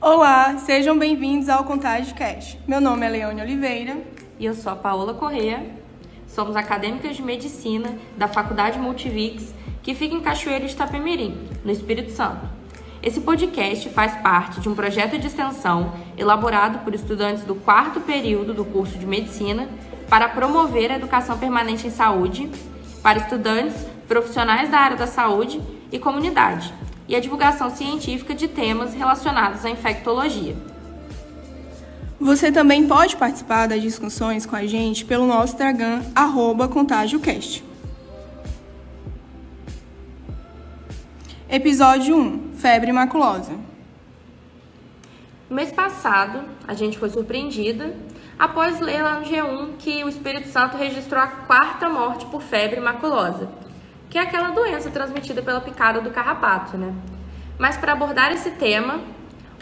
Olá, sejam bem-vindos ao Contágio Cast. Meu nome é Leone Oliveira. E eu sou a Paola Correia. Somos acadêmicas de medicina da Faculdade Multivix, que fica em Cachoeiro de Itapemirim, no Espírito Santo. Esse podcast faz parte de um projeto de extensão elaborado por estudantes do quarto período do curso de medicina para promover a educação permanente em saúde para estudantes, profissionais da área da saúde e comunidade, e a divulgação científica de temas relacionados à infectologia. Você também pode participar das discussões com a gente pelo nosso Instagram, ContágioCast. Episódio 1 Febre maculosa. No mês passado, a gente foi surpreendida após ler lá no G1 que o Espírito Santo registrou a quarta morte por febre maculosa, que é aquela doença transmitida pela picada do carrapato, né? Mas para abordar esse tema,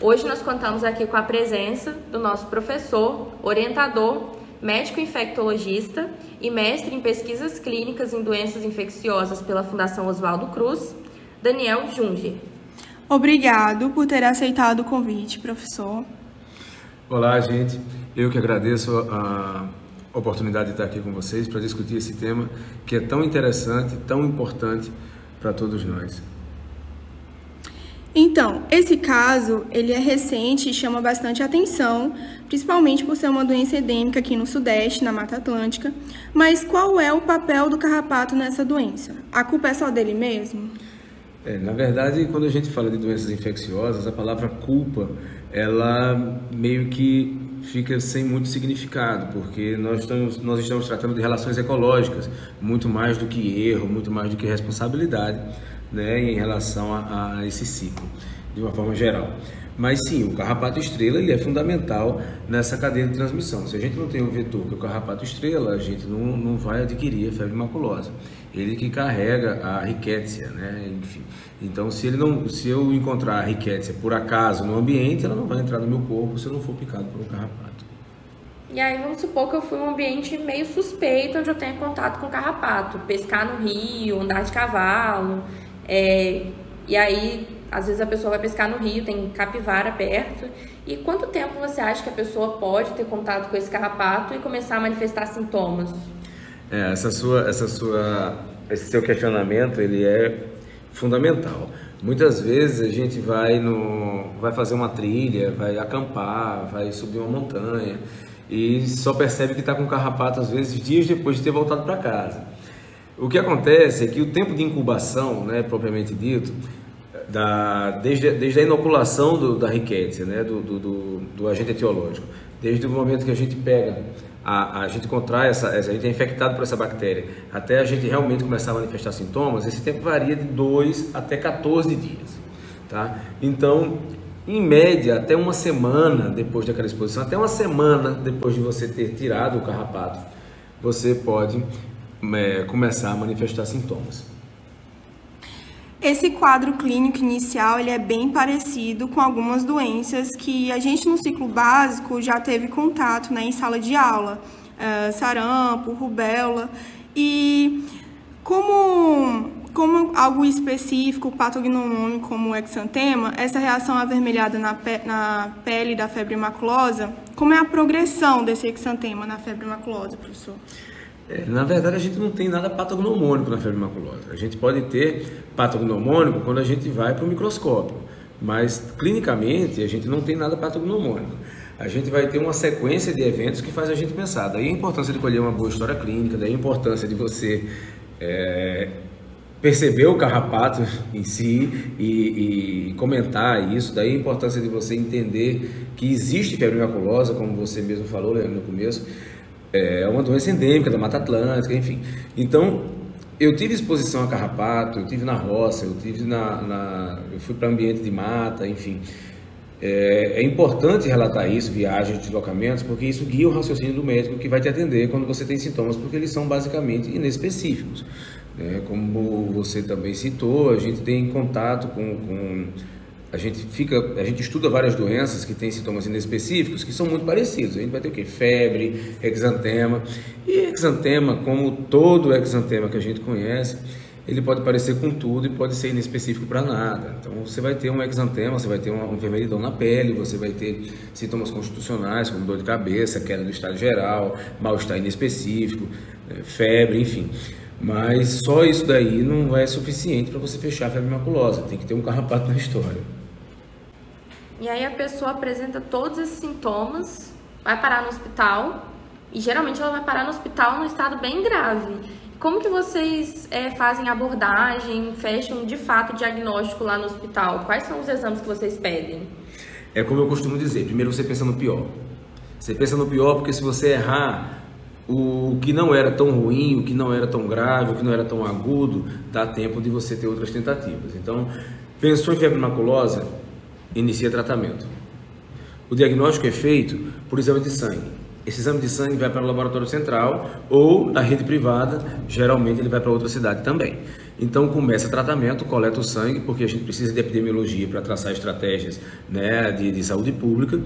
hoje nós contamos aqui com a presença do nosso professor, orientador, médico infectologista e mestre em pesquisas clínicas em doenças infecciosas pela Fundação Oswaldo Cruz, Daniel Junger. Obrigado por ter aceitado o convite, professor. Olá, gente. Eu que agradeço a oportunidade de estar aqui com vocês para discutir esse tema que é tão interessante, tão importante para todos nós. Então, esse caso, ele é recente e chama bastante atenção, principalmente por ser uma doença endêmica aqui no Sudeste, na Mata Atlântica. Mas qual é o papel do carrapato nessa doença? A culpa é só dele mesmo? É, na verdade, quando a gente fala de doenças infecciosas, a palavra culpa, ela meio que fica sem muito significado, porque nós estamos, nós estamos tratando de relações ecológicas, muito mais do que erro, muito mais do que responsabilidade né, em relação a, a esse ciclo, de uma forma geral. Mas sim, o carrapato estrela ele é fundamental nessa cadeia de transmissão. Se a gente não tem o vetor que é o carrapato estrela, a gente não, não vai adquirir a febre maculosa. Ele que carrega a riquétia, né? Enfim. Então, se ele não, se eu encontrar a riquétia por acaso no ambiente, ela não vai entrar no meu corpo se eu não for picado por um carrapato. E aí vamos supor que eu fui um ambiente meio suspeito onde eu tenho contato com carrapato, pescar no rio, andar de cavalo, é, e aí às vezes a pessoa vai pescar no rio, tem capivara perto. E quanto tempo você acha que a pessoa pode ter contato com esse carrapato e começar a manifestar sintomas? É, essa sua, essa sua, esse seu questionamento ele é fundamental. Muitas vezes a gente vai no, vai fazer uma trilha, vai acampar, vai subir uma montanha e só percebe que está com carrapato às vezes dias depois de ter voltado para casa. O que acontece é que o tempo de incubação, né, propriamente dito, da, desde, desde a inoculação do, da riquécia, né, do, do, do, do, agente etiológico, desde o momento que a gente pega, a, a gente contrai, essa, a gente é infectado por essa bactéria, até a gente realmente começar a manifestar sintomas, esse tempo varia de 2 até 14 dias. Tá? Então, em média, até uma semana depois daquela exposição, até uma semana depois de você ter tirado o carrapato, você pode é, começar a manifestar sintomas. Esse quadro clínico inicial ele é bem parecido com algumas doenças que a gente no ciclo básico já teve contato né, em sala de aula, uh, sarampo, rubéola, e como, como algo específico, patognomônico como o exantema, essa reação avermelhada na, pe na pele da febre maculosa, como é a progressão desse exantema na febre maculosa, professor? É, na verdade, a gente não tem nada patognomônico na febre maculosa. A gente pode ter patognomônico quando a gente vai para o microscópio, mas clinicamente a gente não tem nada patognomônico. A gente vai ter uma sequência de eventos que faz a gente pensar. Daí a importância de colher uma boa história clínica, daí a importância de você é, perceber o carrapato em si e, e, comentar isso, daí a importância de você entender que existe febre maculosa, como você mesmo falou no começo é uma doença endêmica da Mata Atlântica, enfim. Então, eu tive exposição a carrapato, eu tive na roça, eu tive na, na eu fui para ambiente de mata, enfim. É, é, importante relatar isso, viagens, deslocamentos, porque isso guia o raciocínio do médico que vai te atender quando você tem sintomas, porque eles são basicamente inespecíficos. Né? Como você também citou, a gente tem contato com, com a gente fica, a gente estuda várias doenças que têm sintomas inespecíficos que são muito parecidos. A gente vai ter o quê? Febre, exantema. E exantema, como todo exantema que a gente conhece, ele pode parecer com tudo e pode ser inespecífico para nada. Então você vai ter um exantema, você vai ter um vermelhidão na pele, você vai ter sintomas constitucionais como dor de cabeça, queda do estado geral, mal-estar inespecífico, né, febre, enfim. Mas só isso daí não é suficiente para você fechar a febre maculosa, tem que ter um carrapato na história. E aí a pessoa apresenta todos esses sintomas, vai parar no hospital e geralmente ela vai parar no hospital num estado bem grave. Como que vocês é, fazem abordagem, fecham de fato o diagnóstico lá no hospital? Quais são os exames que vocês pedem? É como eu costumo dizer, primeiro você pensa no pior. Você pensa no pior porque se você errar o que não era tão ruim, o que não era tão grave, o que não era tão agudo, dá tempo de você ter outras tentativas. Então, pensou em febre maculosa, inicia tratamento. O diagnóstico é feito por exame de sangue. Esse exame de sangue vai para o laboratório central ou na rede privada, geralmente ele vai para outra cidade também. Então começa tratamento, coleta o sangue, porque a gente precisa de epidemiologia para traçar estratégias né, de, de saúde pública,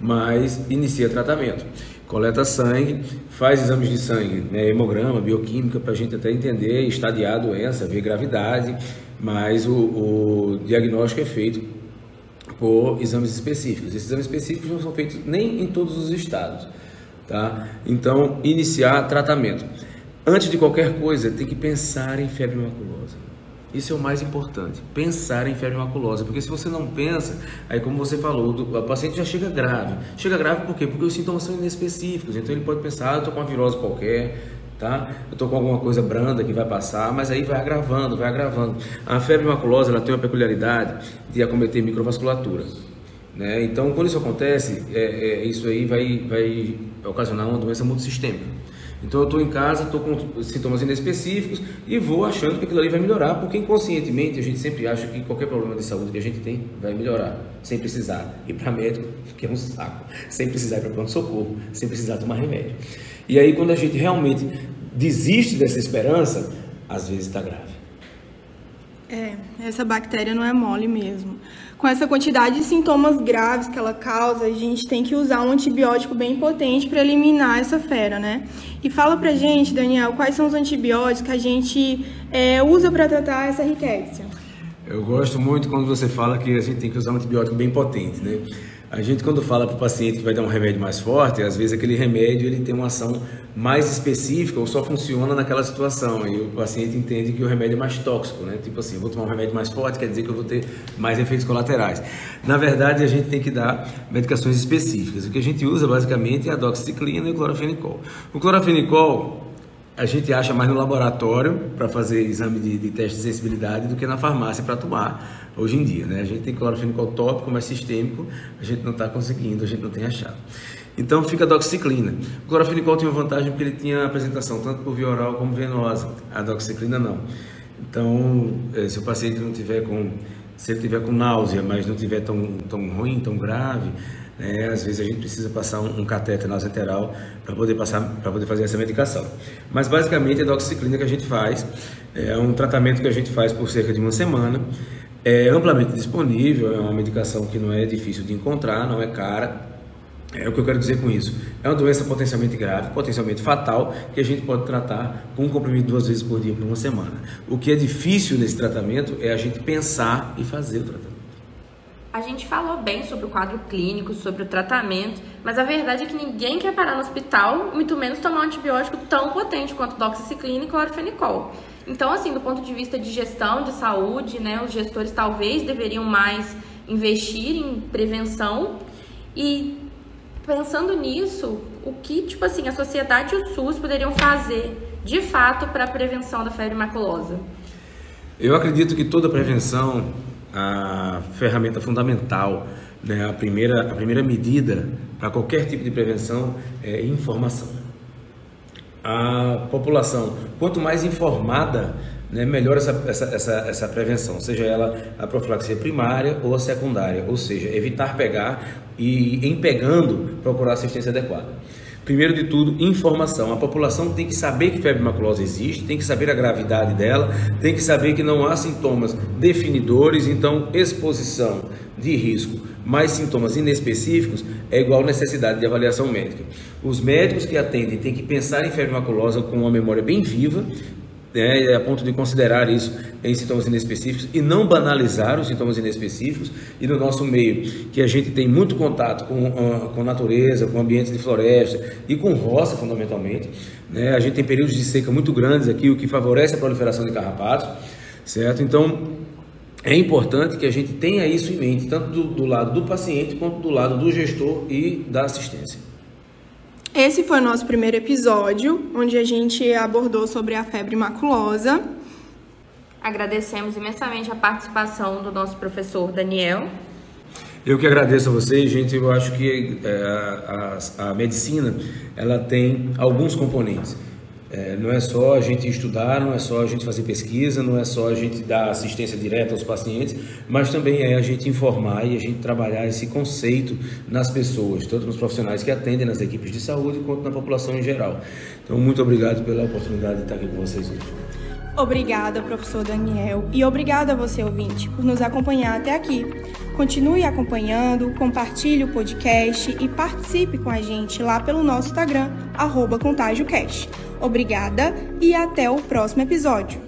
mas inicia tratamento. Coleta sangue, faz exames de sangue, né, hemograma, bioquímica, para a gente até entender, estadiar a doença, ver gravidade, mas o, o diagnóstico é feito por exames específicos. Esses exames específicos não são feitos nem em todos os estados. Tá? Então, iniciar tratamento. Antes de qualquer coisa, tem que pensar em febre maculosa. Isso é o mais importante, pensar em febre maculosa, porque se você não pensa, aí como você falou, o paciente já chega grave. Chega grave por quê? Porque os sintomas são inespecíficos, então ele pode pensar, ah, eu estou com uma virose qualquer, tá? Eu estou com alguma coisa branda que vai passar, mas aí vai agravando, vai agravando. A febre maculosa, ela tem uma peculiaridade de acometer microvasculatura. Né? Então, quando isso acontece, é, é, isso aí vai, vai ocasionar uma doença multissistêmica. Então, eu estou em casa, estou com sintomas inespecíficos e vou achando que aquilo ali vai melhorar, porque inconscientemente a gente sempre acha que qualquer problema de saúde que a gente tem vai melhorar, sem precisar ir para médico, que é um saco, sem precisar ir para pronto-socorro, sem precisar tomar remédio. E aí, quando a gente realmente desiste dessa esperança, às vezes está grave. É, essa bactéria não é mole mesmo com essa quantidade de sintomas graves que ela causa, a gente tem que usar um antibiótico bem potente para eliminar essa fera, né? E fala pra gente, Daniel, quais são os antibióticos que a gente é, usa para tratar essa riqueza? Eu gosto muito quando você fala que a gente tem que usar um antibiótico bem potente, né? A gente quando fala para o paciente que vai dar um remédio mais forte, às vezes aquele remédio ele tem uma ação mais específica ou só funciona naquela situação e o paciente entende que o remédio é mais tóxico, né? Tipo assim, vou tomar um remédio mais forte, quer dizer que eu vou ter mais efeitos colaterais. Na verdade, a gente tem que dar medicações específicas. O que a gente usa basicamente é a doxiciclina e o clorofenicol. O clorofenicol a gente acha mais no laboratório para fazer exame de, de, teste de sensibilidade do que na farmácia para tomar hoje em dia. Né? A gente tem clorofenicol tópico, mas sistêmico a gente não está conseguindo, a gente não tem achado. Então fica a doxiciclina. O clorofenicol tem uma vantagem porque ele tinha apresentação tanto por via oral como venosa. A doxiciclina não. Então, eh, se o paciente não tiver com, se ele tiver com náusea, mas não tiver tão, tão ruim, tão grave, né? Às vezes a gente precisa passar um, um cateter nasoenteral para poder passar, para poder fazer essa medicação. Mas basicamente a doxiciclina que a gente faz é um tratamento que a gente faz por cerca de uma semana. É amplamente disponível, é uma medicação que não é difícil de encontrar, não é cara. É o que eu quero dizer com isso. É uma doença potencialmente grave, potencialmente fatal, que a gente pode tratar com um comprimido duas vezes por dia por uma semana. O que é difícil nesse tratamento é a gente pensar e fazer o tratamento. A gente falou bem sobre o quadro clínico, sobre o tratamento, mas a verdade é que ninguém quer parar no hospital, muito menos tomar um antibiótico tão potente quanto doxiciclina e clorfenicol. Então, assim, do ponto de vista de gestão de saúde, né, os gestores talvez deveriam mais investir em prevenção e pensando nisso, o que, tipo assim, a sociedade e o SUS poderiam fazer de fato para a prevenção da febre maculosa? Eu acredito que toda prevenção a ferramenta fundamental, né? a, primeira, a primeira medida para qualquer tipo de prevenção é informação. A população, quanto mais informada, né, melhor essa, essa, essa, essa prevenção, seja ela a profilaxia primária ou a secundária, ou seja, evitar pegar e, em pegando, procurar assistência adequada. Primeiro de tudo, informação. A população tem que saber que febre maculosa existe, tem que saber a gravidade dela, tem que saber que não há sintomas definidores, então exposição de risco mais sintomas inespecíficos é igual necessidade de avaliação médica. Os médicos que atendem têm que pensar em febre maculosa com uma memória bem viva, né, a ponto de considerar isso em sintomas inespecíficos e não banalizar os sintomas inespecíficos. E no nosso meio, que a gente tem muito contato com, uh, com natureza, com ambientes de floresta e com roça, fundamentalmente. Né? A gente tem períodos de seca muito grandes aqui, o que favorece a proliferação de carrapatos, certo? Então, é importante que a gente tenha isso em mente, tanto do, do lado do paciente quanto do lado do gestor e da assistência. Esse foi o nosso primeiro episódio, onde a gente abordou sobre a febre maculosa. Agradecemos imensamente a participação do nosso professor Daniel. Eu que agradeço a vocês, gente. Eu acho que é, a, a, a medicina ela tem alguns componentes. É, não é só a gente estudar, não é só a gente fazer pesquisa, não é só a gente dar assistência direta aos pacientes, mas também é a gente informar e a gente trabalhar esse conceito nas pessoas, tanto nos profissionais que atendem nas equipes de saúde, quanto na população em geral. Então, muito obrigado pela oportunidade de estar aqui com vocês hoje. Obrigada, professor Daniel, e obrigada a você, ouvinte, por nos acompanhar até aqui. Continue acompanhando, compartilhe o podcast e participe com a gente lá pelo nosso Instagram, arroba ContagioCast. Obrigada e até o próximo episódio.